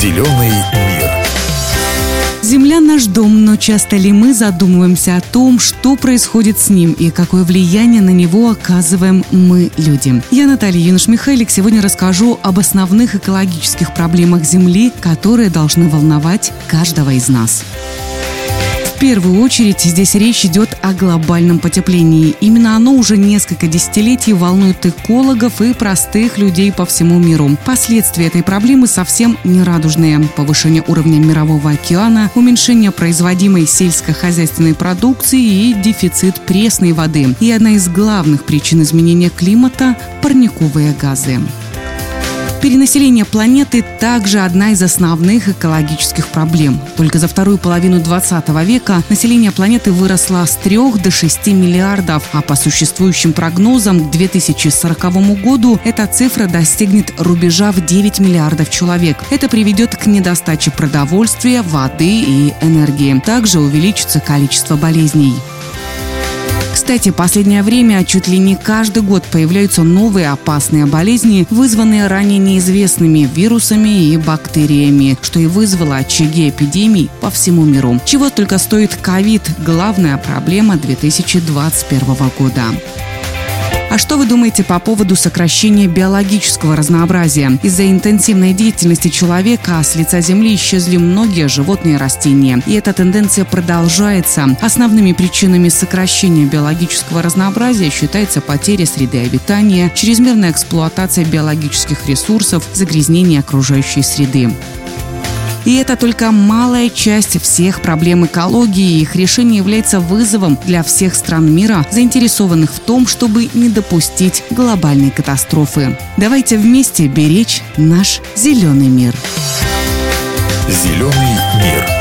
Зеленый мир. Земля наш дом, но часто ли мы задумываемся о том, что происходит с ним и какое влияние на него оказываем мы, люди? Я Наталья Юнош-Михайлик. Сегодня расскажу об основных экологических проблемах Земли, которые должны волновать каждого из нас. В первую очередь здесь речь идет о глобальном потеплении. Именно оно уже несколько десятилетий волнует экологов и простых людей по всему миру. Последствия этой проблемы совсем не радужные. Повышение уровня мирового океана, уменьшение производимой сельскохозяйственной продукции и дефицит пресной воды. И одна из главных причин изменения климата – парниковые газы. Перенаселение планеты также одна из основных экологических проблем. Только за вторую половину 20 века население планеты выросло с 3 до 6 миллиардов, а по существующим прогнозам к 2040 году эта цифра достигнет рубежа в 9 миллиардов человек. Это приведет к недостаче продовольствия, воды и энергии. Также увеличится количество болезней. Кстати, последнее время чуть ли не каждый год появляются новые опасные болезни, вызванные ранее неизвестными вирусами и бактериями, что и вызвало очаги эпидемий по всему миру. Чего только стоит ковид – главная проблема 2021 года. А что вы думаете по поводу сокращения биологического разнообразия? Из-за интенсивной деятельности человека с лица Земли исчезли многие животные и растения. И эта тенденция продолжается. Основными причинами сокращения биологического разнообразия считается потеря среды обитания, чрезмерная эксплуатация биологических ресурсов, загрязнение окружающей среды. И это только малая часть всех проблем экологии. Их решение является вызовом для всех стран мира, заинтересованных в том, чтобы не допустить глобальной катастрофы. Давайте вместе беречь наш зеленый мир. Зеленый мир.